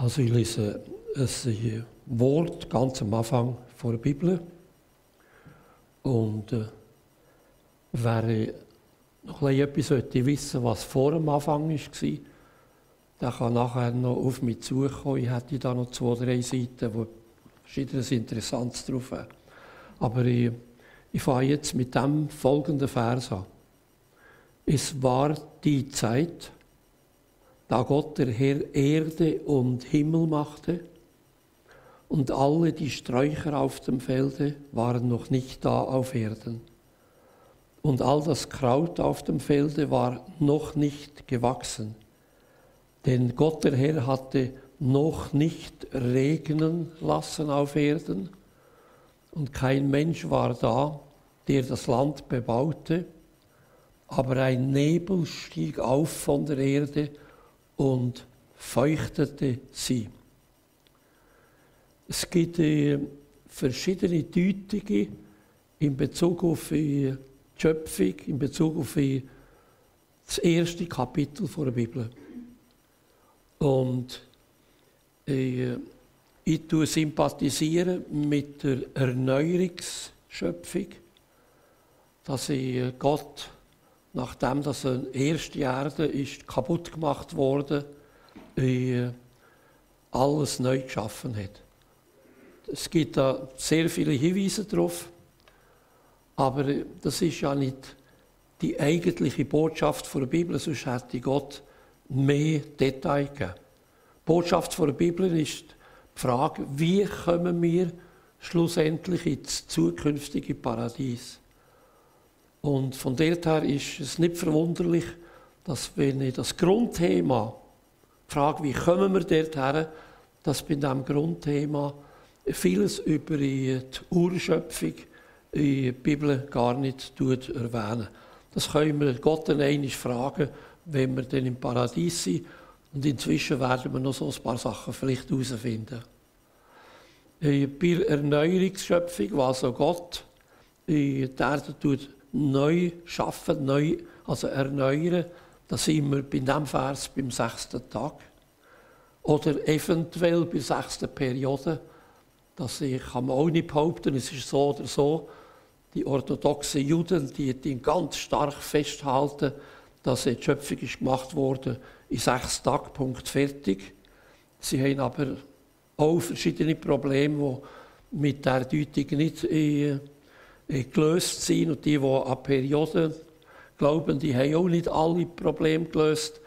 Also ich lese ein Wort ganz am Anfang vor der Bibel. Und äh, wer noch etwas wissen wissen was vor dem Anfang war, der kann nachher noch auf mich zukommen. Ich hätte da noch zwei, drei Seiten, wo verschiedenes Interessantes drauf haben. Aber ich, ich fange jetzt mit dem folgenden Vers an. Es war die Zeit, da Gott der Herr Erde und Himmel machte, und alle die Sträucher auf dem Felde waren noch nicht da auf Erden. Und all das Kraut auf dem Felde war noch nicht gewachsen. Denn Gott der Herr hatte noch nicht regnen lassen auf Erden und kein Mensch war da, der das Land bebaute, aber ein Nebel stieg auf von der Erde und feuchtete sie. Es gibt äh, verschiedene Deutungen in Bezug auf die Schöpfung, in Bezug auf das erste Kapitel der Bibel. Und äh, ich sympathisiere mit der Erneuerungsschöpfung, dass ich Gott nachdem das erste Erde ist kaputt gemacht wurde, alles neu geschaffen hat. Es gibt da sehr viele Hinweise darauf, aber das ist ja nicht die eigentliche Botschaft der Bibel, sonst hätte Gott mehr Details gegeben. Die Botschaft der Bibel ist die Frage, wie kommen wir schlussendlich ins zukünftige Paradies? Und von dort her ist es nicht verwunderlich, dass wenn ich das Grundthema frage, wie kommen wir dort her, dass bei diesem Grundthema vieles über die Urschöpfung in der Bibel gar nicht erwähnen. Das können wir Gott einmal fragen, wenn wir dann im Paradies sind. Und inzwischen werden wir noch so ein paar Sachen vielleicht herausfinden. Bei der Erneuerungsschöpfung, was also Gott in der Erde tut, neu schaffen, neu, also erneuern, da sind wir bei diesem Vers beim sechsten Tag. Oder eventuell bei der sechsten Periode. Das kann man auch nicht behaupten, es ist so oder so. Die orthodoxen Juden, die, die ganz stark festhalten, dass die Schöpfung ist gemacht wurde in sechs Tagen, Punkt fertig. Sie haben aber auch verschiedene Probleme, die mit der Deutung nicht in äh, gelöst sind. Und die, die an Perioden glauben, die haben auch nicht alle Probleme gelöst.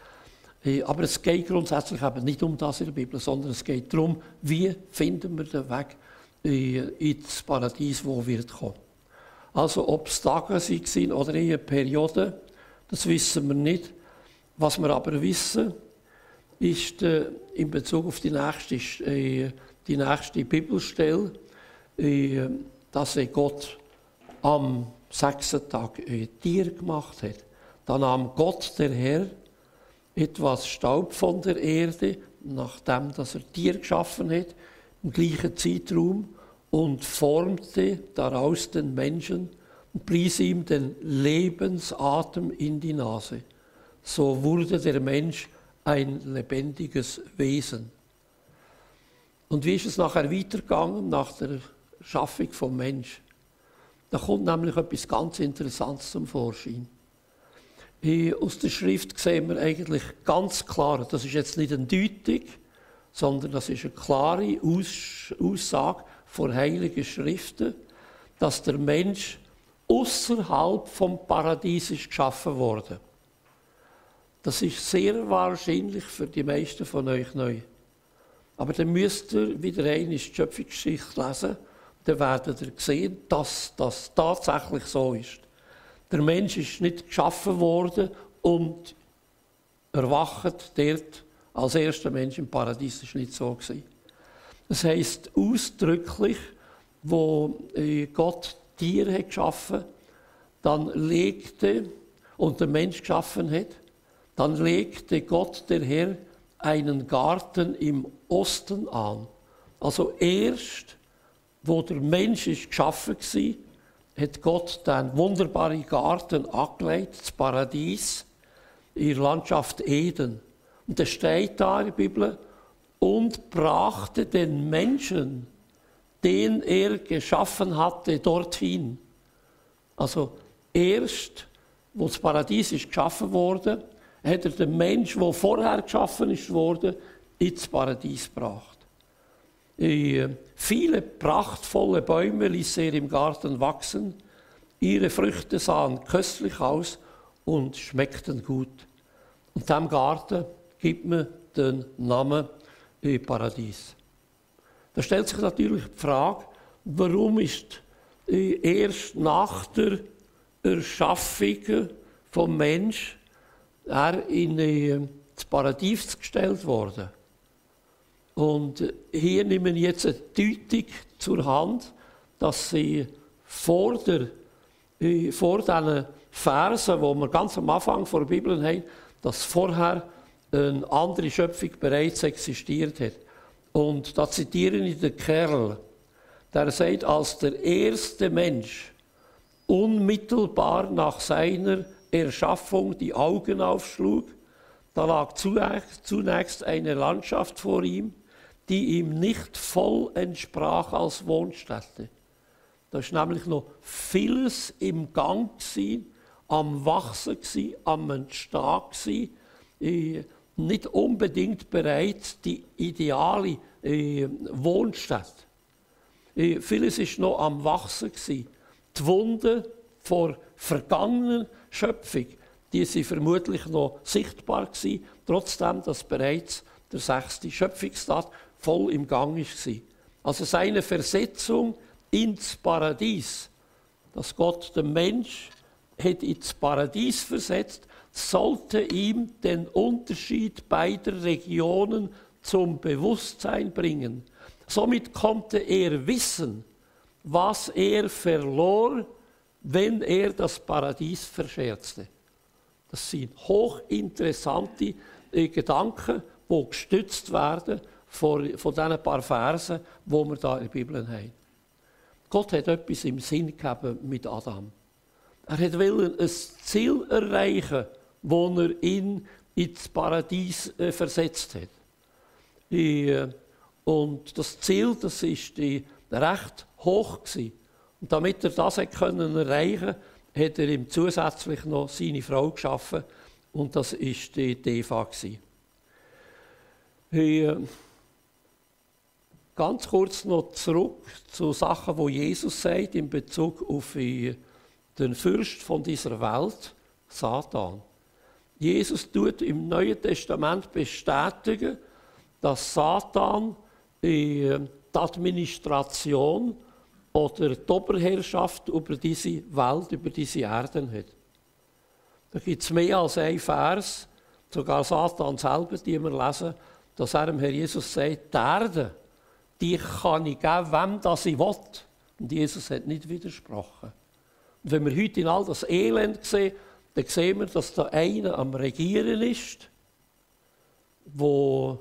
Äh, aber es geht grundsätzlich eben nicht um das in der Bibel, sondern es geht darum, wie finden wir den Weg äh, ins Paradies, wo wird kommen. Also ob es Tage sind oder eher Perioden, das wissen wir nicht. Was wir aber wissen, ist äh, in Bezug auf die nächste, äh, die nächste Bibelstelle, äh, dass Gott am sechsten Tag ein Tier gemacht hat. Dann nahm Gott, der Herr, etwas Staub von der Erde, nachdem dass er Tier geschaffen hat, im gleichen Zeitraum, und formte daraus den Menschen und pries ihm den Lebensatem in die Nase. So wurde der Mensch ein lebendiges Wesen. Und wie ist es nachher weitergegangen nach der Schaffung vom Mensch? Da kommt nämlich etwas ganz Interessantes zum Vorschein. Aus der Schrift sehen wir eigentlich ganz klar, das ist jetzt nicht eine Deutung, sondern das ist eine klare Aussage von heiligen Schriften, dass der Mensch außerhalb vom Paradies ist geschaffen wurde. Das ist sehr wahrscheinlich für die meisten von euch neu. Aber dann müsst ihr wieder eine Schöpfungsgeschichte lesen dann werdet ihr sehen, dass das tatsächlich so ist. Der Mensch ist nicht geschaffen worden und erwacht dort als erster Mensch im Paradies. Das war nicht so. Das heisst ausdrücklich, wo äh, Gott Tiere geschaffen dann legte, und der Mensch geschaffen hat, dann legte Gott, der Herr, einen Garten im Osten an. Also erst wo der Mensch ist geschaffen war, hat Gott den wunderbaren Garten angelegt, das Paradies, in der Landschaft Eden. Und das steht da in der Bibel, und brachte den Menschen, den er geschaffen hatte, dorthin. Also erst, wo das Paradies ist geschaffen wurde, hat er den Mensch, der vorher geschaffen worden, ins Paradies gebracht. Äh, viele prachtvolle Bäume ließ er im Garten wachsen. Ihre Früchte sahen köstlich aus und schmeckten gut. Und dem Garten gibt man den Namen äh, Paradies. Da stellt sich natürlich die Frage, warum ist äh, erst nach der Erschaffung vom Mensch er in das Paradies gestellt worden. Und hier nehmen wir jetzt eine Deutung zur Hand, dass sie vor, der, äh, vor diesen Versen, die wir ganz am Anfang der Bibel haben, dass vorher eine andere Schöpfung bereits existiert hat. Und da zitiere ich den Kerl, der sagt, als der erste Mensch unmittelbar nach seiner Erschaffung die Augen aufschlug, da lag zunächst eine Landschaft vor ihm, die ihm nicht voll entsprach als Wohnstätte. Da ist nämlich noch vieles im Gang gewesen, am Wachsen gewesen, am Entstehen gewesen, äh, nicht unbedingt bereits die ideale äh, Wohnstätte. Äh, vieles ist noch am Wachsen gewesen. Die Wunde vor vergangenen Schöpfung, die sind vermutlich noch sichtbar gewesen, trotzdem, dass bereits der sechste Schöpfungstag voll im Gang war. Also seine Versetzung ins Paradies, dass Gott den Mensch hat ins Paradies versetzt, sollte ihm den Unterschied beider Regionen zum Bewusstsein bringen. Somit konnte er wissen, was er verlor, wenn er das Paradies verscherzte. Das sind hochinteressante äh, Gedanken, die gestützt werden von, von diesen paar Versen, die wir da in der Bibel haben. Gott hat etwas im Sinn gegeben mit Adam. Er hat wollen ein Ziel erreichen, wo er ihn ins Paradies äh, versetzt hat. Äh, und das Ziel, das ist die, recht hoch gewesen. Und damit er das können erreichen hat er ihm zusätzlich noch seine Frau geschaffen. Und das war die Eva. Hey, ganz kurz noch zurück zu Sachen, wo Jesus sagt in Bezug auf den Fürst von dieser Welt, Satan. Jesus tut im Neuen Testament bestätigen, dass Satan die Administration oder die Oberherrschaft über diese Welt, über diese Erden hat. Da gibt es mehr als ein Vers, sogar Satan selber, die wir lesen, dass er dem Herr Jesus sagt, die Erde, die kann ich geben, wem das ich will. Und Jesus hat nicht widersprochen. Und wenn wir heute in all das Elend sehen, dann sehen wir, dass da einer am Regieren ist, wo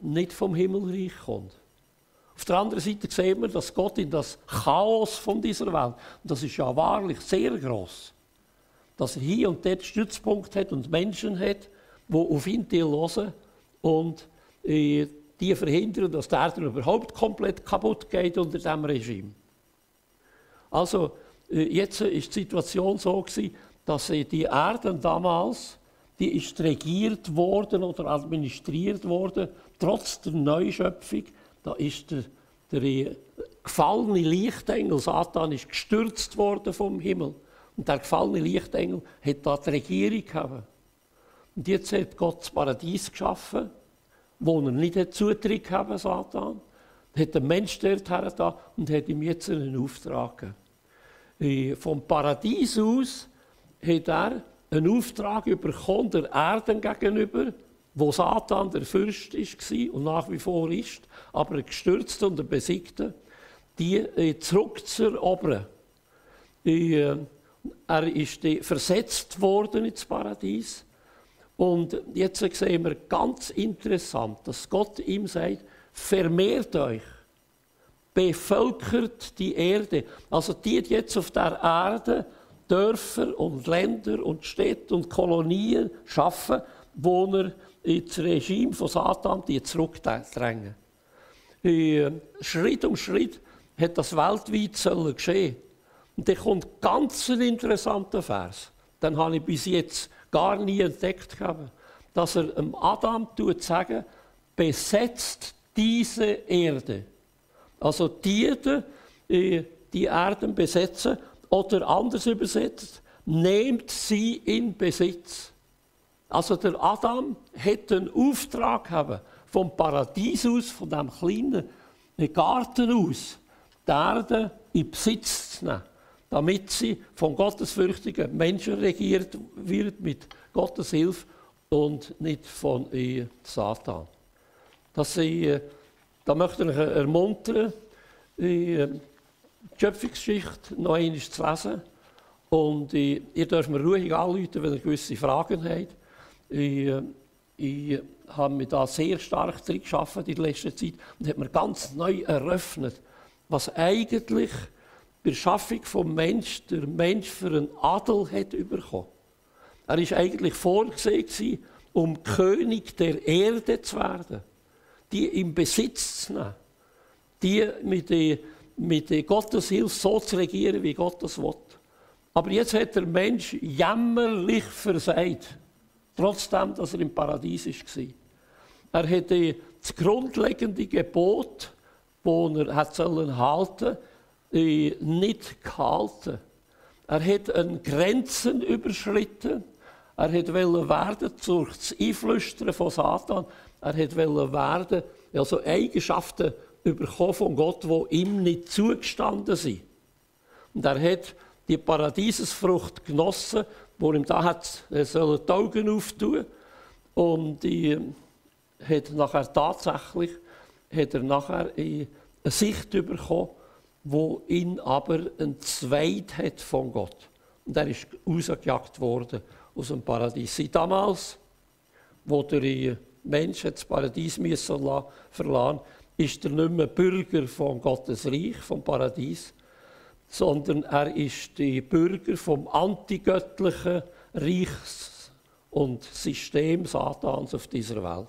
nicht vom Himmelreich kommt. Auf der anderen Seite sehen wir, dass Gott in das Chaos von dieser Welt, und das ist ja wahrlich sehr groß, dass er hier und dort Stützpunkt hat und Menschen hat, die auf ihn hören und äh, die verhindern, dass der Erde überhaupt komplett kaputt geht unter diesem Regime. Also, äh, jetzt ist die Situation so gewesen, dass äh, die Erde damals, die ist regiert worden oder administriert worden, trotz der Neuschöpfung da ist der, der gefallene Lichtengel, Satan, ist gestürzt worden vom Himmel. Und der gefallene Lichtengel hat da die Regierung gehabt. Und jetzt hat Gott das Paradies geschaffen, wo er nicht Zutritt gehabt Satan. Hat den Mensch dort her und hat ihm jetzt einen Auftrag gegeben. Äh, vom Paradies aus hat er einen Auftrag bekommen, der Erden gegenüber, wo Satan der Fürst war und nach wie vor ist, aber ein gestürzter und ein besiegter, die äh, zurückzuerobern. Äh, er ist versetzt worden ins Paradies. Und jetzt sehen wir ganz interessant, dass Gott ihm sagt, vermehrt euch, bevölkert die Erde. Also die jetzt auf der Erde Dörfer und Länder und Städte und Kolonien schaffen, wo er ins Regime von Satan die zurückdrängen. Schritt um Schritt hat das weltweit geschehen. Und dann kommt ganz ein interessanter Vers. Den habe ich bis jetzt gar nie entdeckt. Dass er Adam sagen, besetzt diese Erde. Also die, die Erden besetzen, oder anders übersetzt, nehmt sie in Besitz. Also der Adam hätte einen Auftrag haben, vom Paradies aus, von dem kleinen Garten aus, die Erde in Besitz zu nehmen, damit sie von gottesfürchtigen Menschen regiert wird mit Gottes Hilfe und nicht von Satan. Das ich, äh, da möchte ich ermuntern, äh, die Schöpfungsgeschichte noch einmal zu lesen. Und ich, ihr dürft mir ruhig anrufen, wenn ihr gewisse Fragen habt. Ich, äh, ich habe mich da sehr stark drin geschaffen in letzter Zeit und habe mir ganz neu eröffnet, was eigentlich bei der Schaffung vom Mensch der Mensch für einen Adel hat bekommen. Er ist eigentlich vorgesehen, um König der Erde zu werden die im Besitz zu nehmen, die mit, der, mit Gottes Hilfe so zu regieren, wie Gott das will. Aber jetzt hat der Mensch jämmerlich versagt, trotzdem, dass er im Paradies war. Er hat das grundlegende Gebot, das er hat sollen halten, äh, nicht gehalten. Er hat Grenzen überschritten. Er wollte werden durch das Einflüstern von Satan. Er wollte werden, also Eigenschaften bekommen von Gott, die ihm nicht zugestanden sind. Und er hat die Paradiesesfrucht genossen, wo ihm da hat, er soll die Augen auftun und die hat nachher tatsächlich hat er nachher eine Sicht bekommen, wo ihn aber entzweit hat von Gott. Und er ist rausgejagt worden aus dem Paradies. Seit damals, wo der Mensch das Paradies müssen verlassen ist er nicht mehr Bürger von Gottes Reich, vom Paradies, sondern er ist der Bürger vom antigöttlichen Reichs und System Satans auf dieser Welt.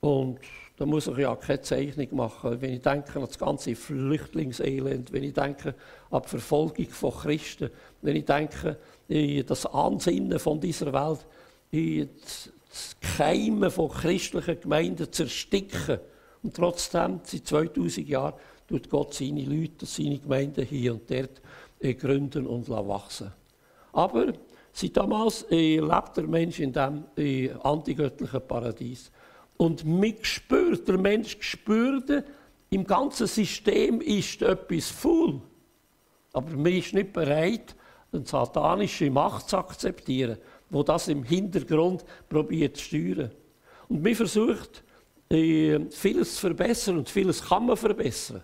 Und da muss ich ja keine Zeichnung machen. Wenn ich denke an das ganze Flüchtlingselend, wenn ich denke an die Verfolgung von Christen, wenn ich denke an das Ansinnen von dieser Welt, das Keimen von christlichen Gemeinden zu ersticken. Und trotzdem, seit 2000 Jahren, tut Gott seine Leute, seine Gemeinden hier und dort äh, gründen und wachsen. Aber seit damals äh, lebt der Mensch in diesem äh, antigöttlichen Paradies. Und spürt, der Mensch spürt, im ganzen System ist etwas faul. Aber man ist nicht bereit, eine satanische Macht zu akzeptieren wo das im Hintergrund probiert zu steuern. Und man versucht, äh, vieles zu verbessern und vieles kann man verbessern.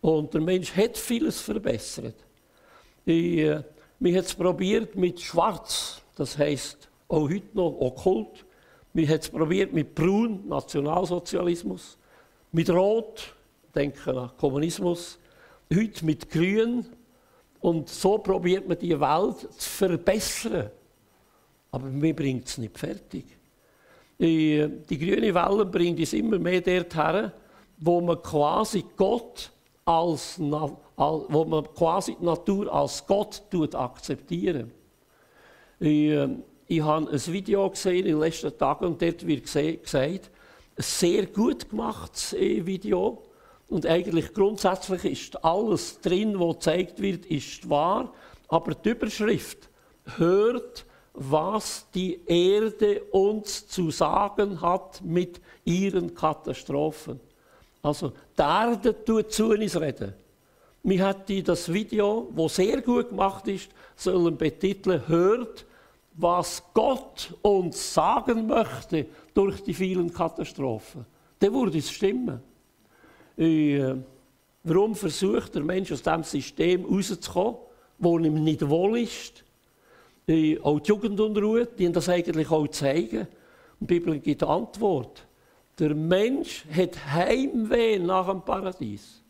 Und der Mensch hat vieles verbessert. Äh, man hat es probiert mit Schwarz, das heißt auch heute noch okkult. Man hat es probiert mit Braun, Nationalsozialismus, mit Rot, denken an Kommunismus, heute mit Grün. Und so probiert man die Welt zu verbessern. Aber mir bringt es nicht fertig. Die, die grüne Welle bringt es immer mehr dorthin, wo man quasi Gott als, wo man quasi die Natur als Gott akzeptieren. Ich, habe ein Video gesehen in den letzten Tagen und dort wird gesagt, ein sehr gut gemachtes äh, Video. Und eigentlich grundsätzlich ist alles drin, was gezeigt wird, ist wahr. Aber die Überschrift hört was die Erde uns zu sagen hat mit ihren Katastrophen. Also, die Erde tut zu uns reden. Hat die das Video, wo sehr gut gemacht ist, sollen betiteln, hört, was Gott uns sagen möchte durch die vielen Katastrophen. Dann würde es stimmen. Äh, warum versucht der Mensch aus diesem System rauszukommen, wo ihm nicht wohl ist? die, auch die Jugendunruhe, die das eigentlich auch zeigen. Die Bibel gibt Antwort. Der Mensch hat Heimweh nach dem Paradies.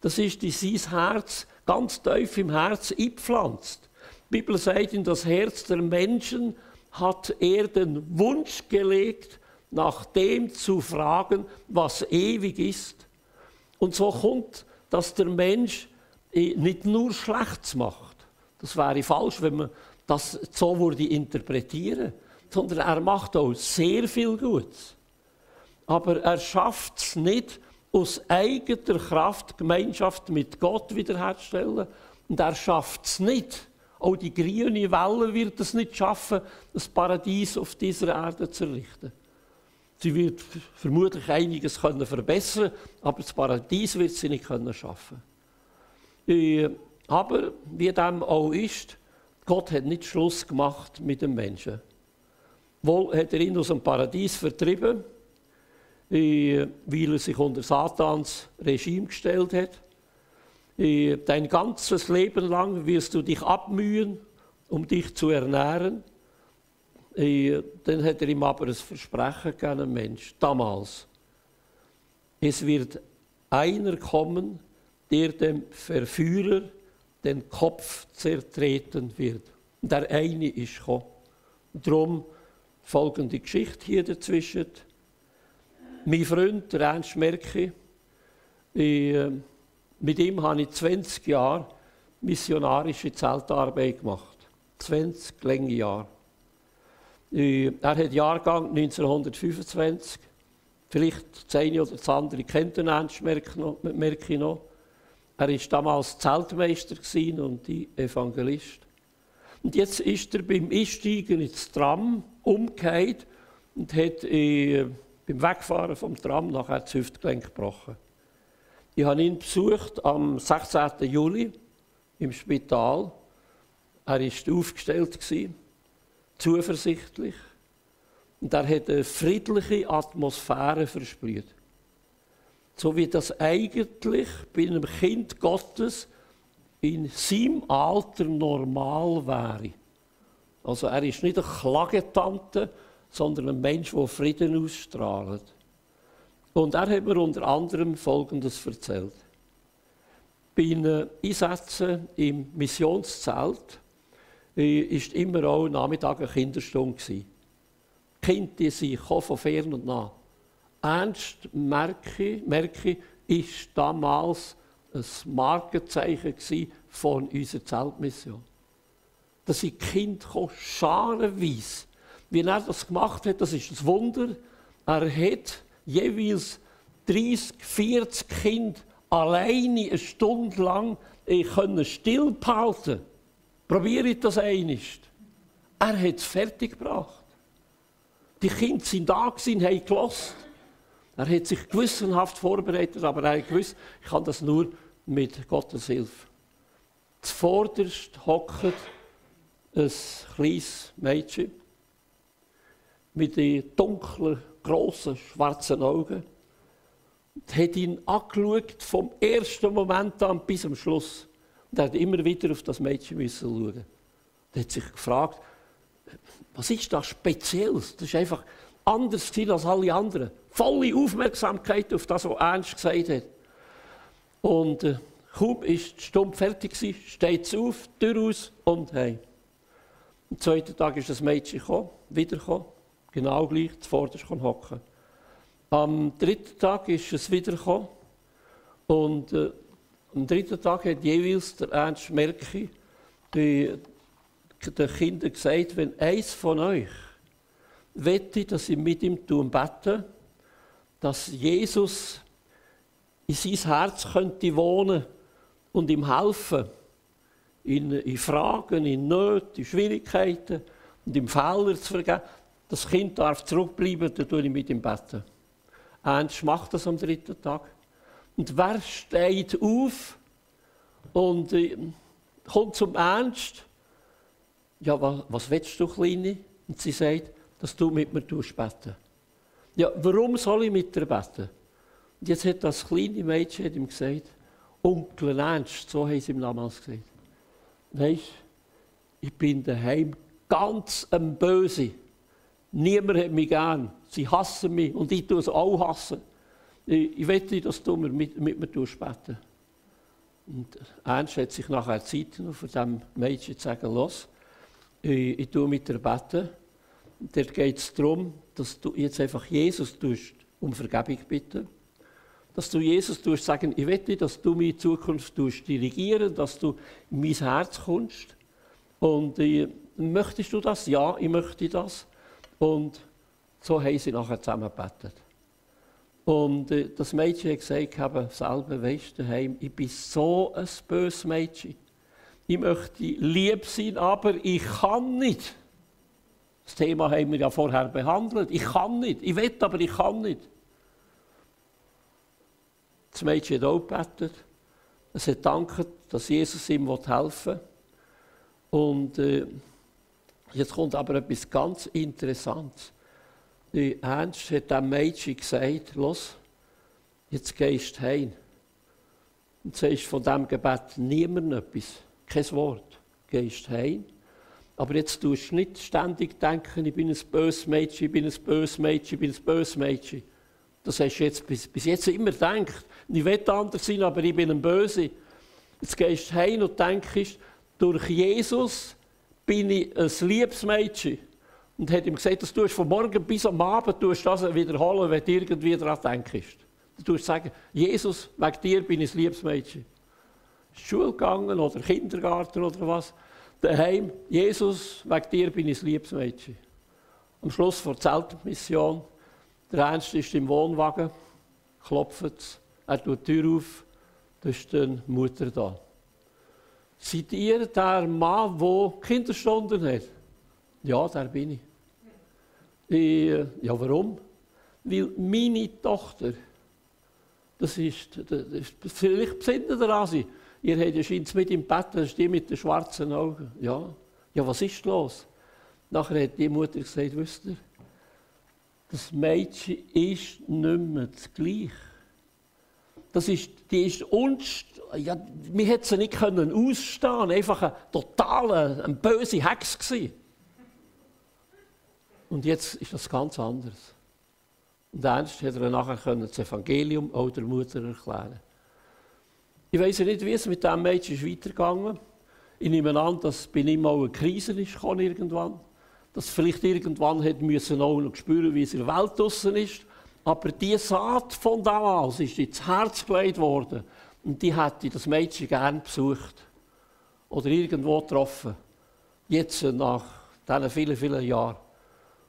Das ist in sein Herz ganz tief im Herz eingepflanzt. Bibel sagt, in das Herz der Menschen hat er den Wunsch gelegt, nach dem zu fragen, was ewig ist. Und so kommt, dass der Mensch äh, nicht nur Schlechtes macht. Das wäre falsch, wenn man das so würde interpretieren, sondern er macht auch sehr viel Gutes. Aber er schafft es nicht, aus eigener Kraft Gemeinschaft mit Gott wiederherzustellen. Und er schafft es nicht, auch die grüne Welle wird es nicht schaffen, das Paradies auf dieser Erde zu errichten. Sie wird vermutlich einiges können verbessern, aber das Paradies wird sie nicht können schaffen. Äh, aber wie dem auch ist, Gott hat nicht Schluss gemacht mit dem Menschen. Wohl hat er ihn aus dem Paradies vertrieben, äh, weil er sich unter Satans Regime gestellt hat. Äh, dein ganzes Leben lang wirst du dich abmühen, um dich zu ernähren. Äh, dann hat er ihm aber ein Versprechen gegeben, Mensch, damals. Es wird einer kommen, der dem Verführer den Kopf zertreten wird. Der eine ist gekommen. Darum folgende Geschichte hier dazwischen. Mein Freund, der Ernst Merki, äh, mit ihm habe ich 20 Jahre missionarische Zeltarbeit gemacht. 20 lange Jahre. Äh, er hat Jahrgang 1925. Vielleicht das eine oder das andere kennt den Ernst Merki noch. Er war damals Zeltmeister und Evangelist. Und jetzt ist er beim Einsteigen ins Tram umgekehrt und hat äh, beim Wegfahren vom Tram nachher das Hüftgelenk gebrochen. Ich habe ihn besucht am 16. Juli im Spital. Er war aufgestellt, zuversichtlich. Und er hat eine friedliche Atmosphäre versprüht. So wie das eigentlich bei einem Kind Gottes in seinem Alter normal wäre. Also er ist nicht eine Klagetante, sondern ein Mensch, der Frieden ausstrahlt. Und er hat mir unter anderem Folgendes erzählt. Bei den Einsätzen im Missionszelt war äh, immer auch Nachmittag eine Kinderstunde. Die Kinder die sind von fern und nah. Ernst Merki, Merki ist damals ein Markenzeichen von unserer Zeltmission. Da sind Kinder scharenweise. Wie er das gemacht hat, das ist ein Wunder. Er hat jeweils 30, 40 Kinder alleine eine Stunde lang äh, können still behalten. Ich das einst. Er hat es fertig gebracht. Die Kinder sind da gewesen, haben gelassen. Er hat sich gewissenhaft vorbereitet, aber er hat gewusst, ich kann das nur mit Gottes Hilfe. Zuvorderst hockt ein kleines Mädchen mit den dunklen, grossen, schwarzen Augen und hat ihn angeschaut, vom ersten Moment an bis zum Schluss. Und er hat immer wieder auf das Mädchen schauen. Er hat sich gefragt, was ist das Spezielles? Das ist einfach anders als alle anderen. Volle Aufmerksamkeit auf das, was Ernst gesagt hat. Und äh, kaum ist die Stunde fertig steht es auf, Tür aus und heim. Am zweiten Tag ist das Mädchen gekommen, wiedergekommen, genau gleich, zuvorderst hocken. Am dritten Tag ist es wiedergekommen und äh, am dritten Tag hat jeweils der Ernst Merki den Kindern gesagt, wenn eins von euch wette, dass ich mit ihm tun bete, dass Jesus in sein Herz könnte wohnen und ihm helfen, in, in Fragen, in Nöten, in Schwierigkeiten und ihm Fehler zu vergeben. Das Kind darf zurückbleiben, dann tue ich mit ihm beten. Ernst macht das am dritten Tag. Und wer steht auf und äh, kommt zum Ernst? Ja, was, was willst du, Kleine? Und sie sagt, dass du mit mir beten Ja, warum soll ich mit dir beten? Und jetzt hat das kleine Mädchen ihm gesagt, Onkel Ernst, so haben sie ihm damals gesagt. Weisst, ich bin daheim ganz ein Böse. Niemand hat mich gern. Sie hassen mich und ich tue es auch hassen. Ich, ich wette, dass du mit, mit mir beten Und Ernst hat sich nachher Zeit genommen, von diesem Mädchen zu sagen, los, ich, ich tue mit dir beten Dort geht es darum, dass du jetzt einfach Jesus tust, um Vergebung bitten. Dass du Jesus tust, sagen, ich wette, dass du meine Zukunft tust dirigieren, dass du in mein Herz kommst. Und äh, möchtest du das? Ja, ich möchte das. Und so haben sie nachher zusammen gebetet. Und äh, das Mädchen hat gesagt, habe selber, weißt daheim, ich bin so ein böses Mädchen. Ich möchte lieb sein, aber ich kann nicht. Das Thema haben wir ja vorher behandelt. Ich kann nicht. Ich will, aber ich kann nicht. Das Mädchen hat auch gebetet. Es hat dankt, dass Jesus ihm helfen will. Und äh, jetzt kommt aber etwas ganz Interessantes. Die Ernst hat dem Mädchen gesagt, los, jetzt gehst du heim. Und sagst von diesem Gebet niemand etwas, kein Wort. Gehst heim. Aber jetzt tust du nicht ständig denken, ich bin ein böses Mädchen, ich bin ein böses Mädchen, ich bin ein böses Mädchen. Das hast du jetzt bis, bis jetzt immer gedacht. Ich will anders sein, aber ich bin ein Böse. Jetzt gehst du heim und denkst, durch Jesus bin ich ein liebes Mädchen. Und hat ihm gesagt, dass du von morgen bis am Abend tust das wiederholen, wenn du irgendwie daran denkst. Du tust sagen, Jesus, wegen dir bin ich ein liebes Mädchen. Schule gegangen oder Kindergarten oder was. Daheim, Jesus, wegen dir bin ich ein liebes Mädchen. Am Schluss der Zeltmission, der Ernst ist im Wohnwagen, klopft es, er tut die Tür auf, da ist die Mutter da. Seid ihr der Mann, der Kinderstunden hat? Ja, der bin ich. ich ja, warum? Weil meine Tochter, das ist, das ist vielleicht besinnt daran sein, ihr habt ja scheint mit im Bett, das ist die mit den schwarzen Augen. Ja, ja, was ist los? Nachher hat die Mutter gesagt, wisst ihr, das Mädchen ist nicht mehr das Gleiche. Das ist, die ist unst ja, wir hätten sie nicht können ausstehen einfach ein totaler, ein böse Hex gewesen. Und jetzt ist das ganz anders. Und ernst hat er nachher können das Evangelium auch der Mutter erklären. Ich weiß ja nicht, wie es mit diesem Mädchen ist weitergegangen Ich nehme an, dass bei ihm auch eine Krise ist, irgendwann. Dass vielleicht irgendwann hat müssen auch noch spüren, wie es in der Welt draußen ist. Aber die Saat von damals ist ins Herz gelegt worden. Und die hätte das Mädchen gern besucht. Oder irgendwo getroffen. Jetzt nach diesen vielen, vielen Jahren.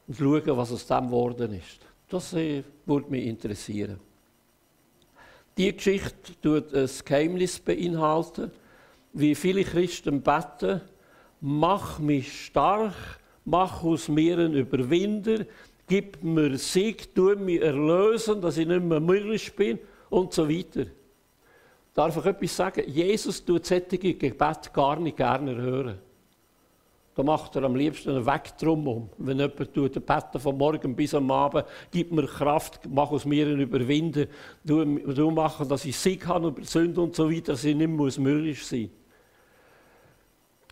Und schauen, was aus dem geworden ist. Das äh, würde mich interessieren. Die Geschichte tut ein Geheimnis beinhalten, wie viele Christen beten, mach mich stark, mach aus mir einen Überwinder, gib mir Sieg, tu mich erlösen, dass ich nicht mehr mürrisch bin und so weiter. Darf ich etwas sagen? Jesus tut solche Gebete gar nicht gerne hören. Da macht er am liebsten einen Weg drum um. Wenn jemand tut, beten von morgen bis am Abend, gib mir Kraft, mach aus mir einen Überwinder, du, du machen, dass ich Sieg habe über Sünde und so weiter, dass ich nicht mehr mürrisch sein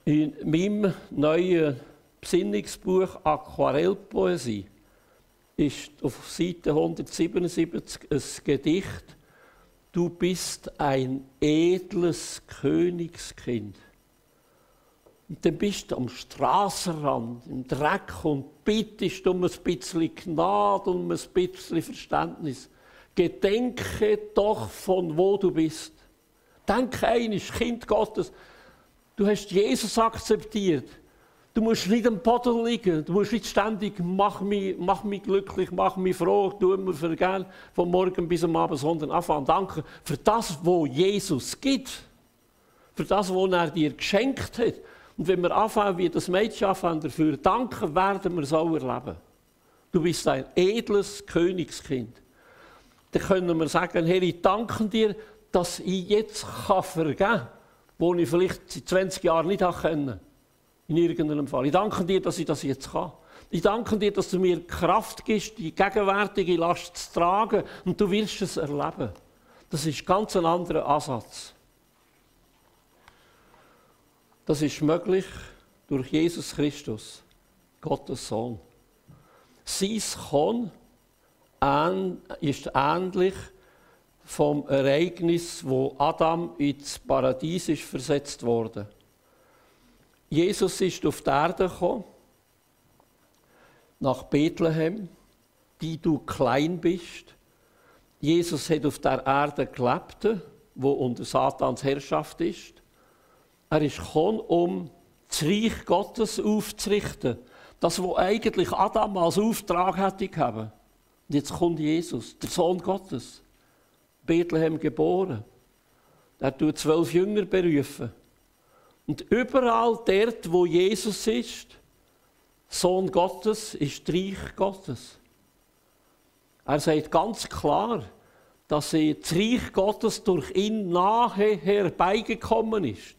In meinem neuen Besinnungsbuch Aquarellpoesie ist auf Seite 177 ein Gedicht, du bist ein edles Königskind. Und dann bist du am Straßenrand, im Dreck und bittest um ein bisschen Gnade und um ein bisschen Verständnis. Gedenke doch, von wo du bist. Denke ein, Kind Gottes. Du hast Jesus akzeptiert. Du musst nicht am Boden liegen. Du musst nicht ständig, mach mich, mach mich glücklich, mach mich froh, tu mir vergehen, von morgen bis am Abend, sondern anfangen danken für das, was Jesus gibt. Für das, was er dir geschenkt hat. Und wenn wir anfangen, wie das Mädchen anfangen, dafür danken, werden wir es auch erleben. Du bist ein edles Königskind. Dann können wir sagen, Herr, ich danke dir, dass ich jetzt vergeben kann, wo ich vielleicht seit 20 Jahren nicht konnte in irgendeinem Fall. Ich danke dir, dass ich das jetzt kann. Ich danke dir, dass du mir Kraft gibst, die gegenwärtige Last zu tragen und du wirst es erleben. Das ist ganz ein anderer Ansatz. Das ist möglich durch Jesus Christus, Gottes Sohn. Sein Kommen ist ähnlich vom Ereignis, wo Adam ins Paradies ist versetzt wurde. Jesus ist auf die Erde gekommen. nach Bethlehem, die du klein bist. Jesus hat auf der Erde gelebt, wo unter Satans Herrschaft ist. Er ist gekommen, um das Reich Gottes aufzurichten. Das, was eigentlich Adam als Auftrag hätte gehabt. Und jetzt kommt Jesus, der Sohn Gottes, Bethlehem geboren. Er tut zwölf Jünger berufen. Und überall dort, wo Jesus ist, Sohn Gottes, ist Reich Gottes. Er sagt ganz klar, dass das Reich Gottes durch ihn nahe herbeigekommen ist.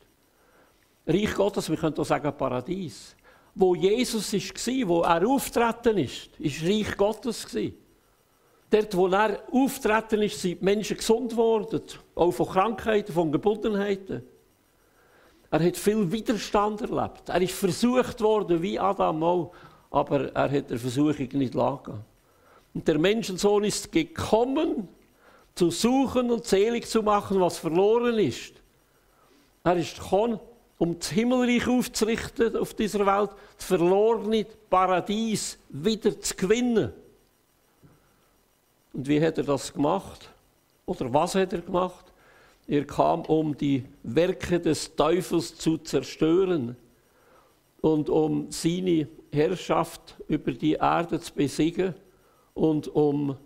Reich Gottes, wir können auch sagen Paradies. Wo Jesus war, wo er auftreten ist, ist Reich Gottes. Dort, wo er auftreten ist, sind Menschen gesund geworden, auch von Krankheiten, von Gebundenheiten. Er hat viel Widerstand erlebt. Er ist versucht worden, wie Adam auch, aber er hat der Versuchung nicht lagen. Und der Menschensohn ist gekommen, zu suchen und selig zu machen, was verloren ist. Er ist gekommen, um das Himmelreich aufzurichten auf dieser Welt, das verlorene Paradies wieder zu gewinnen. Und wie hat er das gemacht? Oder was hat er gemacht? Er kam, um die Werke des Teufels zu zerstören und um seine Herrschaft über die Erde zu besiegen und um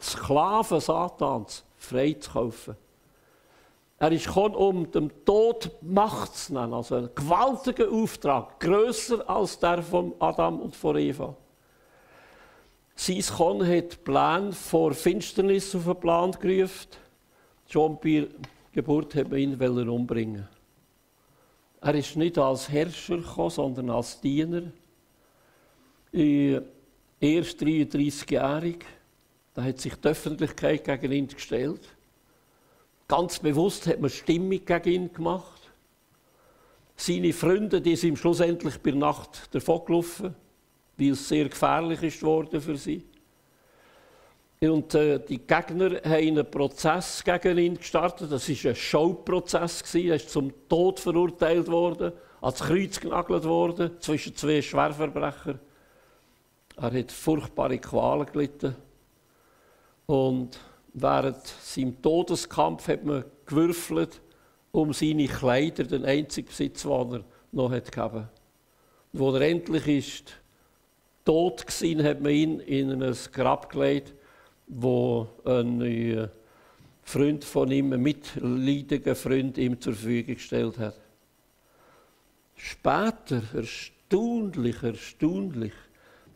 Sklaven Satans freizukaufen. Er ist gekommen, um dem Tod Macht zu nennen, also einen gewaltigen Auftrag, größer als der von Adam und von Eva. Sein Kommen hat Plan vor Finsternis auf den Plan gerufen. Schon bei Geburt hat man ihn umbringen. Er ist nicht als Herrscher gekommen, sondern als Diener. Erst 33-jährig, da hat sich die Öffentlichkeit gegen ihn gestellt. Ganz bewusst hat man Stimmung gegen ihn gemacht. Seine Freunde, die sind schlussendlich bei Nacht davongelaufen, weil es sehr gefährlich ist worden für sie. Und äh, die Gegner haben einen Prozess gegen ihn gestartet. Das war ein Showprozess. Er ist zum Tod verurteilt worden, ans Kreuz genagelt worden, zwischen zwei Schwerverbrechern. Er hat furchtbare Qualen gelitten. Und während seinem Todeskampf hat man gewürfelt um seine Kleider, den einzigen Besitz, den er noch hat gegeben. Und als er endlich ist, tot war, hat man ihn in ein Grab gelegt, wo ein äh, Freund von ihm, ein mitleidiger Freund, ihm zur Verfügung gestellt hat. Später, erstaunlich, erstaunlich,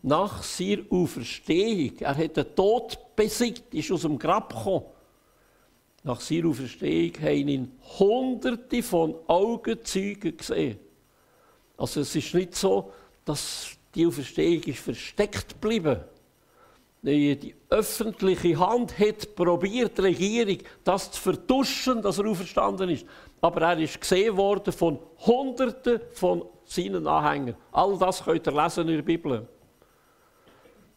nach seiner Auferstehung, er hat den Tod besiegt, ist aus dem Grab gekommen. Nach seiner Auferstehung haben ihn Hunderte von Augenzeugen gesehen. Also es ist nicht so, dass die Auferstehung ist versteckt geblieben. Die öffentliche Hand hat probiert, die Regierung, das zu vertuschen, dass er auferstanden ist. Aber er ist gesehen worden von Hunderten von seinen Anhängern. All das könnt ihr lesen in der Bibel.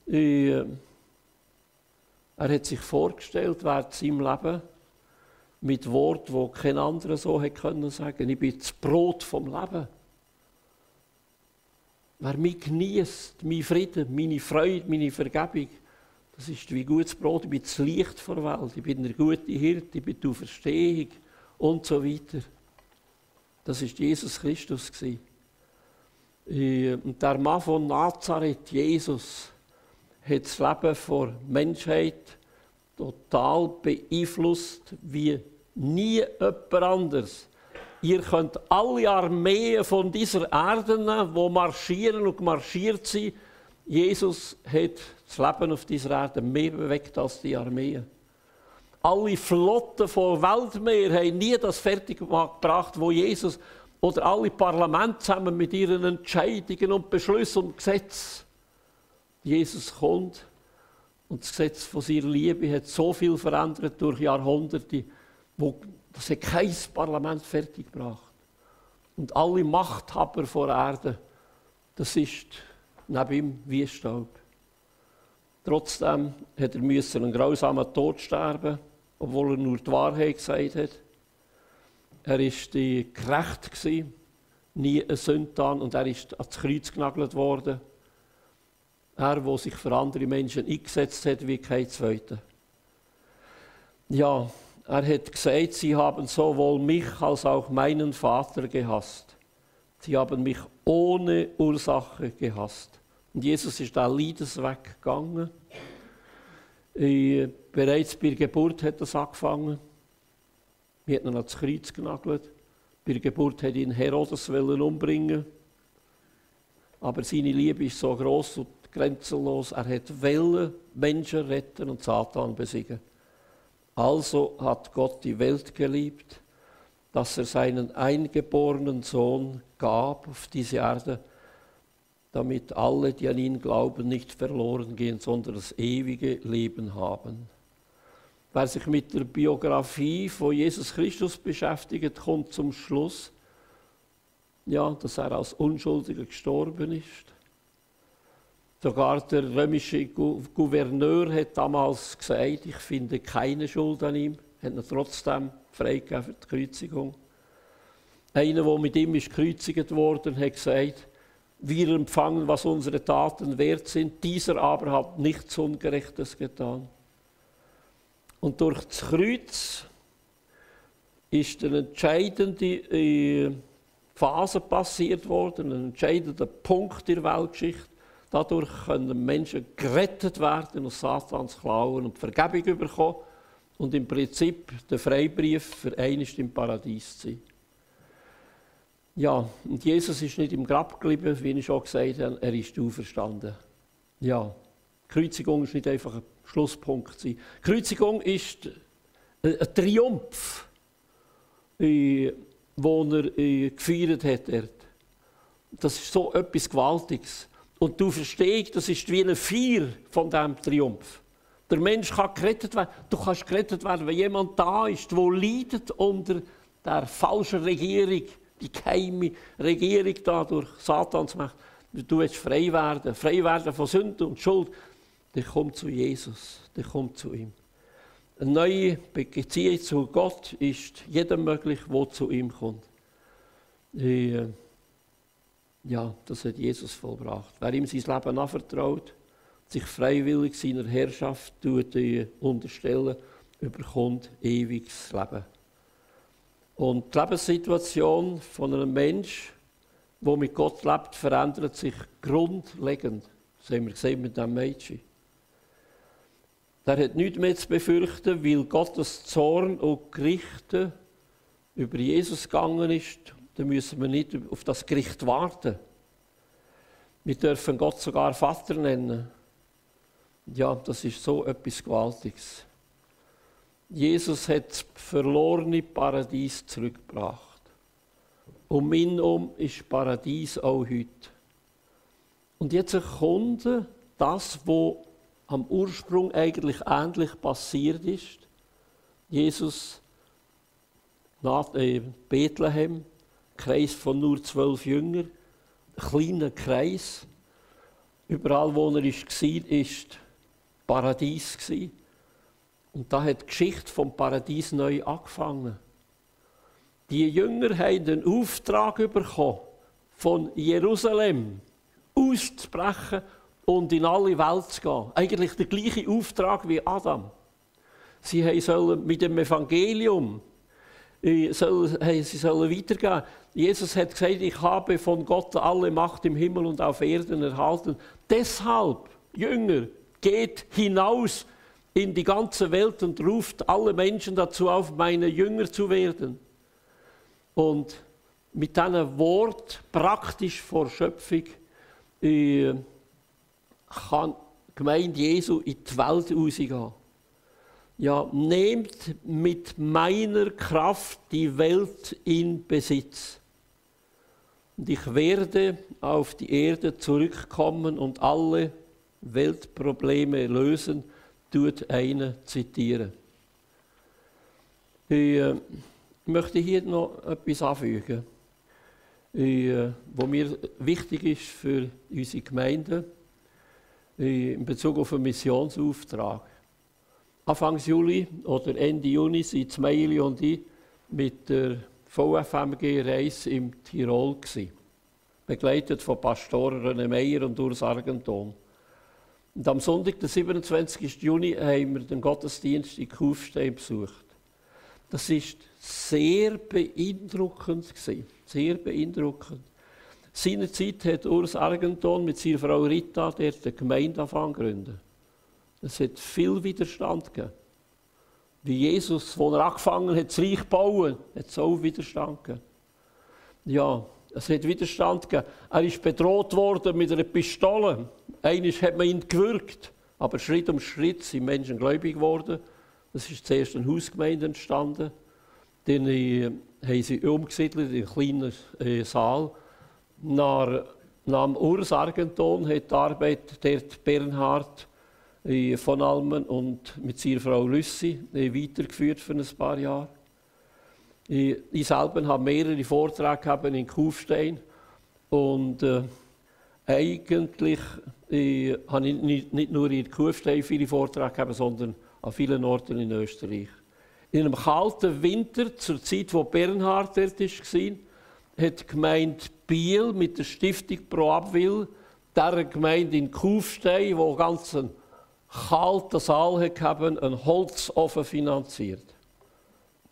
Äh, er hat sich vorgestellt während seinem Leben mit Worten, wo kein anderer so hätte können sagen. Ich bin das Brot vom Leben. Wer mich genießt, mein Frieden, meine Freude, meine Vergebung, das ist wie gutes Brot. Ich bin das Licht der Welt. Ich bin eine gute Hirte. Ich bin die Auferstehung und so weiter. Das ist Jesus Christus äh, Und der Mann von Nazareth, Jesus, hat das Leben der Menschheit total beeinflusst wie nie jemand anders. Ihr könnt alle Armeen von dieser Erde die marschieren und marschiert sind. Jesus hat das Leben auf dieser Erde mehr bewegt als die Armeen. Alle Flotten von Weltmeer haben nie das fertig gebracht, wo Jesus oder alle Parlamente zusammen mit ihren Entscheidungen und Beschlüssen und Gesetzen Jesus kommt und das Gesetz von seiner Liebe hat so viel verändert durch Jahrhunderte, wo das hat kein Parlament fertiggebracht. Und alle Machthaber vor Erde, das ist neben ihm wie Staub. Trotzdem hat er einen grausamen Tod sterben, obwohl er nur die Wahrheit gesagt hat. Er war gerecht, nie ein Sündan, und er ist ans Kreuz genagelt worden. Er, der sich für andere Menschen eingesetzt hat, wie kein Zweiter. Ja, er hat gesagt, sie haben sowohl mich als auch meinen Vater gehasst. Sie haben mich ohne Ursache gehasst. Und Jesus ist da Leidensweg gegangen. Äh, bereits bei der Geburt hat das angefangen. Wir hat ihn ans Kreuz genagelt. Bei der Geburt hat ihn Herodes umbringen. Aber seine Liebe ist so groß und grenzenlos. Er hat Wellen Menschen retten und Satan besiegen. Also hat Gott die Welt geliebt, dass er seinen eingeborenen Sohn gab auf diese Erde, damit alle, die an ihn glauben, nicht verloren gehen, sondern das ewige Leben haben. Wer sich mit der Biografie von Jesus Christus beschäftigt, kommt zum Schluss, ja, dass er als Unschuldiger gestorben ist Sogar der römische Gouverneur hat damals gesagt, ich finde keine Schuld an ihm, hat ihn trotzdem freigegeben für die Kreuzigung. Einer, der mit ihm ist gekreuzigt worden, hat gesagt, wir empfangen, was unsere Taten wert sind, dieser aber hat nichts Ungerechtes getan. Und durch das Kreuz ist eine entscheidende äh, Phase passiert worden, ein entscheidender Punkt der Weltgeschichte. Dadurch können Menschen gerettet werden aus Satans Klauen und Vergebung bekommen und im Prinzip den Freibrief für einst im Paradies zu sein. Ja, und Jesus ist nicht im Grab geblieben, wie ich schon gesagt habe, er ist auferstanden. Ja, Kreuzigung ist nicht einfach ein Schlusspunkt. Kreuzigung ist ein Triumph, den er gefeiert hat. Das ist so etwas Gewaltiges. Und du verstehst, das ist wie eine Feier von diesem Triumph. Der Mensch kann gerettet werden. Du kannst gerettet werden, wenn jemand da ist, der leidet unter der falschen Regierung, die geheime Regierung da durch Satans Macht. Du willst frei werden, frei werden von Sünde und Schuld. Dann komm zu Jesus, dann komm zu ihm. Eine neue Beziehung zu Gott ist jedem möglich, der zu ihm kommt. Äh, ja, das hat Jesus vollbracht. Wer ihm sein Leben anvertraut, sich freiwillig seiner Herrschaft unterstellen, überkommt ewiges Leben. Und die Lebenssituation von einem Menschen, der mit Gott lebt, verändert sich grundlegend. Das haben wir gesehen mit diesem Mädchen. Der hat nichts mehr zu befürchten, weil Gottes Zorn und Gerichte über Jesus gegangen ist dann müssen wir nicht auf das Gericht warten. Wir dürfen Gott sogar Vater nennen. Ja, das ist so etwas Gewaltiges. Jesus hat das verlorene Paradies zurückgebracht. Um ihn herum ist Paradies auch heute. Und jetzt kommt das, was am Ursprung eigentlich ähnlich passiert ist. Jesus nach äh, Bethlehem, Kreis von nur zwölf Jüngern, ein kleiner Kreis. Überall, wo er war, ist Paradies. Und da hat die Geschichte vom Paradies neu angefangen. Die Jünger haben den Auftrag bekommen, von Jerusalem auszubrechen und in alle Welt zu gehen. Eigentlich der gleiche Auftrag wie Adam. Sie sollen mit dem Evangelium sie sollen weitergehen. Jesus hat gesagt, ich habe von Gott alle Macht im Himmel und auf Erden erhalten. Deshalb, Jünger, geht hinaus in die ganze Welt und ruft alle Menschen dazu auf, meine Jünger zu werden. Und mit diesem Wort praktisch vor Schöpfung äh, kann Gemeinde Jesu in die Welt rausgehen. Ja, nehmt mit meiner Kraft die Welt in Besitz. Und ich werde auf die Erde zurückkommen und alle Weltprobleme lösen, tut eine zitieren. Ich äh, möchte hier noch etwas anfügen, äh, was mir wichtig ist für unsere Gemeinde äh, in Bezug auf einen Missionsauftrag. Anfang Juli oder Ende Juni sind Meili und ich mit der VFMG-Reise im Tirol. Gewesen, begleitet von Pastoren René Meyer und Urs Argenton. Und am Sonntag, den 27. Juni, haben wir den Gottesdienst in Kufstein besucht. Das ist sehr beeindruckend. Sehr beeindruckend. Seinerzeit hat Urs Argenton mit seiner Frau Rita dort eine Gemeinde angefangen gründen. Es hat viel Widerstand gegeben. Wie Jesus, als er angefangen hat, das Reich zu bauen, hat es auch Widerstand gegeben. Ja, es hat Widerstand gegeben. Er ist bedroht worden mit einer Pistole. Eines hat man ihn gewürgt. Aber Schritt um Schritt sind Menschen gläubig geworden. Es ist zuerst eine Hausgemeinde entstanden. Dann äh, haben sie umgesiedelt in einen kleinen äh, Saal. Nach, nach Urs Argenton hat die Arbeit dort Bernhard äh, von Almen und mit seiner Frau Lüssi äh, weitergeführt für ein paar Jahre. Ich, ich selber habe mehrere Vorträge in Kufstein und äh, eigentlich äh, habe ich nicht, nicht, nur in Kufstein viele Vorträge gegeben, sondern an vielen Orten in Österreich. In einem kalten Winter, zur Zeit, wo Bernhard dort war, hat die Gemeinde Biel mit der Stiftung Pro Abwil der Gemeinde in Kufstein, wo ganz einen kalten Saal hatten, einen Holzofen finanziert.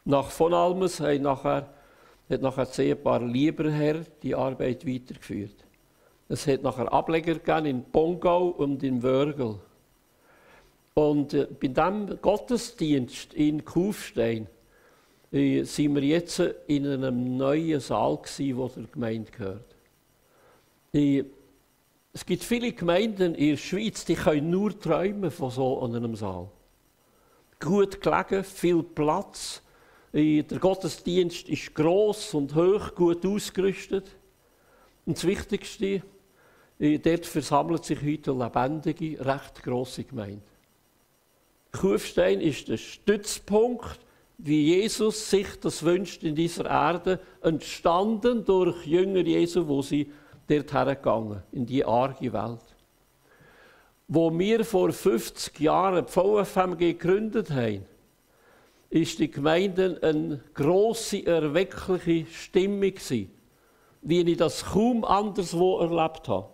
Nach von Almes hat nachher, hat nachher das Ehepaar Lieberherr die Arbeit weitergeführt. Es hat nachher Ableger gegeben in Bongau und in Wörgl. Und äh, bei diesem Gottesdienst in Kufstein äh, sind wir jetzt in einem neuen Saal gewesen, wo der Gemeinde gehört. Äh, es gibt viele Gemeinden in der Schweiz, die können nur träumen von so einem Saal. Gut gelegen, viel Platz, der Gottesdienst ist groß und hoch, gut ausgerüstet. Und das Wichtigste, dort versammelt sich heute eine lebendige, recht grosse Gemeinde. Kufstein ist der Stützpunkt, wie Jesus sich das wünscht in dieser Erde, entstanden durch Jünger Jesu, wo sie dort hergegangen, in die arge Welt. Wo wir vor 50 Jahren die VFMG gegründet haben, ist die Gemeinde eine grosse, erweckliche Stimmung gewesen, wie ich das kaum anderswo erlebt habe.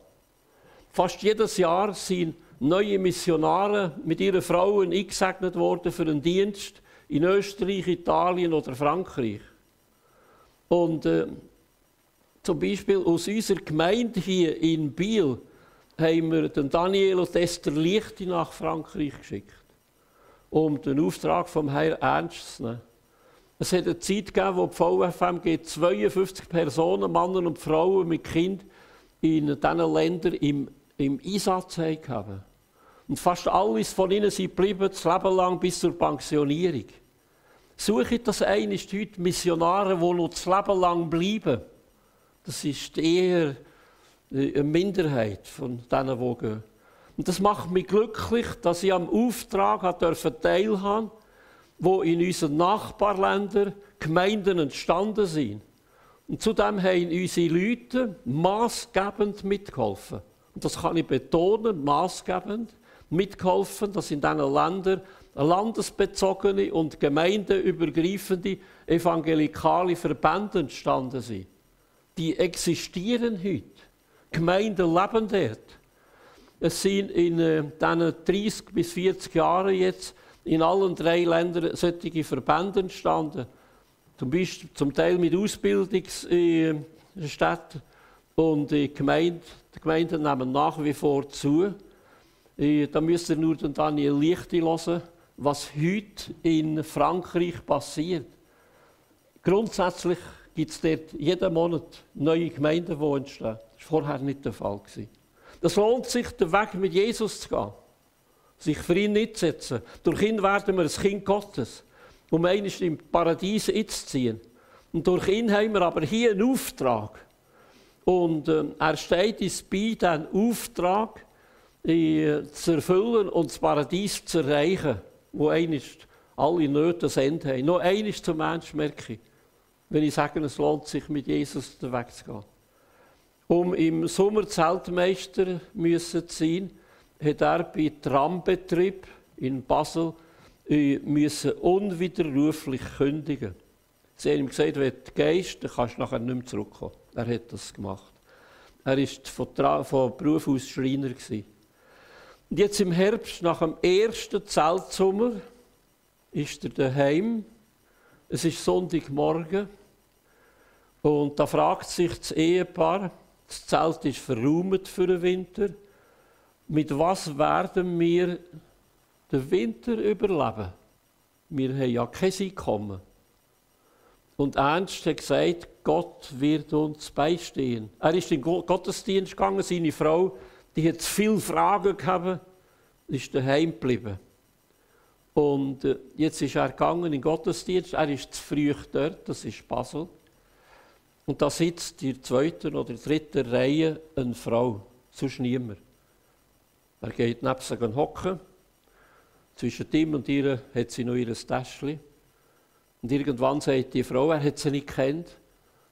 Fast jedes Jahr sind neue Missionare mit ihren Frauen eingesegnet worden für einen Dienst in Österreich, Italien oder Frankreich. Und äh, zum Beispiel aus unserer Gemeinde hier in Biel haben wir den Daniel und Esther Lichte nach Frankreich geschickt um den Auftrag vom Herrn ernst zu nehmen. Es hat eine Zeit gegeben, wo die VFMG 52 Personen, Männer und Frauen mit Kind in diesen Ländern im, im Einsatz hatten. Und fast alles von ihnen sind geblieben, das Leben lang bis zur Pensionierung. Suche das ein, ist heute Missionare, die noch das Leben lang bleiben. Das ist eher eine Minderheit von denen, die gehen. Und das macht mich glücklich, dass ich am Auftrag teilhaben wo in unseren Nachbarländern Gemeinden entstanden sind. Und zudem haben unsere Leute maßgebend mitgeholfen. Und das kann ich betonen, maßgebend mitgeholfen, dass in diesen Ländern landesbezogene und gemeindeübergreifende evangelikale Verbände entstanden sind. Die existieren heute. Gemeinden leben dort. Es sind in äh, diesen 30 bis 40 Jahren jetzt in allen drei Ländern solche Verbände entstanden. Zum, Beispiel, zum Teil mit Ausbildungsstätten äh, und die, Gemeinde, die Gemeinden nehmen nach wie vor zu. Äh, da müsst ihr nur den Daniel Lichti hören, was heute in Frankreich passiert. Grundsätzlich gibt es dort jeden Monat neue Gemeinden, die entstehen. Das war vorher nicht der Fall. Gewesen. Das lohnt sich, den Weg mit Jesus zu gehen. Sich für ihn nicht zu setzen. Durch ihn werden wir ein Kind Gottes, um eines im Paradies einzuziehen. Und durch ihn haben wir aber hier einen Auftrag. Und äh, er steht uns bei, diesen Auftrag äh, zu erfüllen und das Paradies zu erreichen, wo eines alle Nöte sind haben. Noch eines zum Mensch merke ich, wenn ich sage, es lohnt sich, mit Jesus den Weg zu gehen um im Sommer Zeltmeister müssen zu sein, hat er bei Trambetrieb in Basel äh, müssen unwiderruflich kündigen. Sie haben ihm gesagt, wenn du gehst, dann kannst du nachher nicht mehr zurückkommen. Er hat das gemacht. Er war von, von Beruf aus Schreiner. Gewesen. Und jetzt im Herbst, nach dem ersten Zeltsommer, ist er daheim. Es ist Sonntagmorgen. Und da fragt sich das Ehepaar, das Zelt ist verräumt für den Winter. Mit was werden wir den Winter überleben? Wir haben ja kein Einkommen. Und Ernst hat gesagt, Gott wird uns beistehen. Er ist in den Gottesdienst gegangen, seine Frau, die hat viele Fragen gehabt, ist daheim geblieben. Und äh, jetzt ist er gegangen in den Gottesdienst, er ist zu früh dort, das ist Basel. Und da sitzt in der zweiten oder dritten Reihe eine Frau, sonst niemand. Er geht neben sich hocken. Zwischen ihm und ihr hat sie noch ihr Täschchen. Und irgendwann sagt die Frau, er hat sie nicht kennt.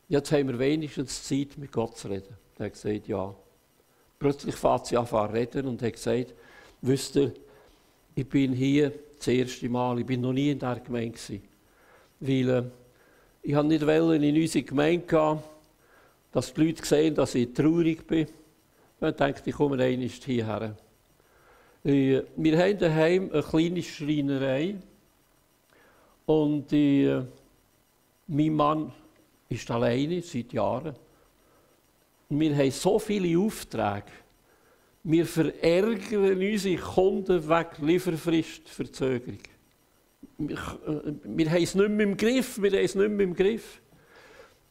Jetzt haben wir wenigstens Zeit, mit Gott zu reden. Er hat gesagt, ja. Plötzlich fährt sie an zu reden und hat gesagt, wisst ihr, ich bin hier das erste Mal, ich bin noch nie in dieser Gemeinde gewesen. Weil äh, ich habe nicht wollen in unsere Gemeinde gehen, dass die Leute sehen, dass ich traurig bin. Ich dachte, ich komme einmal hierher. Äh, wir haben daheim eine kleine Schreinerei. Und äh, mein Mann ist alleine seit Jahren. Wir haben so viele Aufträge. Wir verärgern unsere Kunden wegen Lieferfristverzögerung wir, äh, wir haben es nicht mehr im Griff, wir haben es nicht mehr im Griff.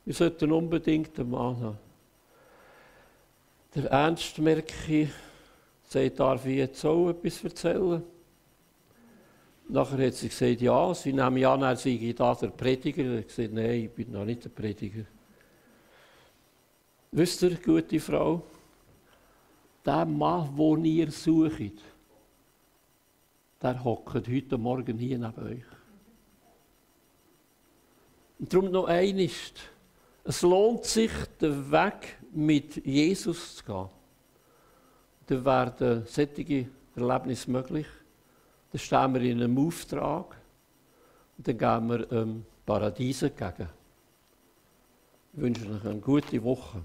Wir sollten unbedingt einen Mann haben. Der Ernst, merke ich, sagt, darf ich jetzt auch etwas erzählen? Nachher hat sie gesagt, ja, sie nehmen an, er sei da der Prediger. Er hat gesagt, nein, ich bin noch nicht der Prediger. Wisst ihr, gute Frau, der Mann, den ihr sucht, der hockt heute Morgen hier neben euch. Und darum noch eines. Es lohnt sich, den Weg mit Jesus zu gehen. Dann werden solche Erlebnisse möglich. Dann stehen wir in einem Auftrag. Und dann gehen wir ähm, Paradies entgegen. Ich wünsche euch eine gute Woche.